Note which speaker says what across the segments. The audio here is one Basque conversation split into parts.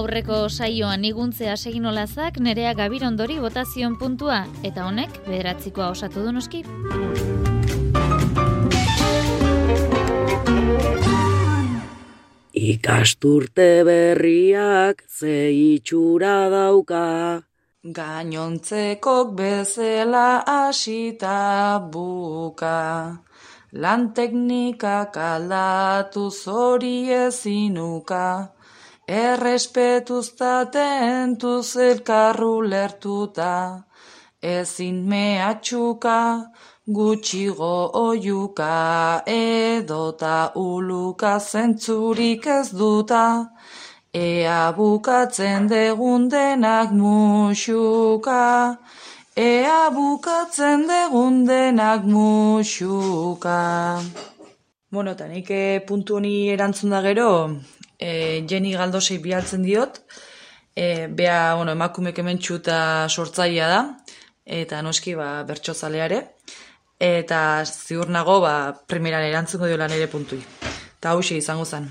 Speaker 1: Aurreko saioan iguntzea segin olazak nerea gabirondori botazion puntua, eta honek bederatzikoa osatu du noski.
Speaker 2: Ikasturte berriak ze itxura dauka.
Speaker 3: Gainontzekok bezela asita buka. Lan teknika kaldatu zori ezinuka. Errespetuztaten tuz elkarru lertuta. Ezin mehatxuka, gutxigo oiuka, edota uluka zentzurik ez duta, ea bukatzen degun denak musuka, ea bukatzen degun denak musuka. Bueno, eta nik eh, puntu honi erantzun da gero, e, Jenny Galdosei bialtzen diot, e, bea, bueno, emakumek hementxu eta sortzaia da, eta noski ba, bertxozaleare eta ziur nago ba, primeran erantzungo diola nire puntui. Eta hausia izango zen.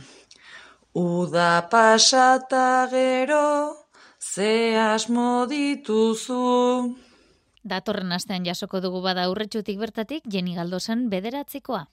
Speaker 3: Uda pasata gero, ze asmo dituzu.
Speaker 1: Datorren astean jasoko dugu bada urretxutik bertatik, Jeni Galdosan bederatzikoa.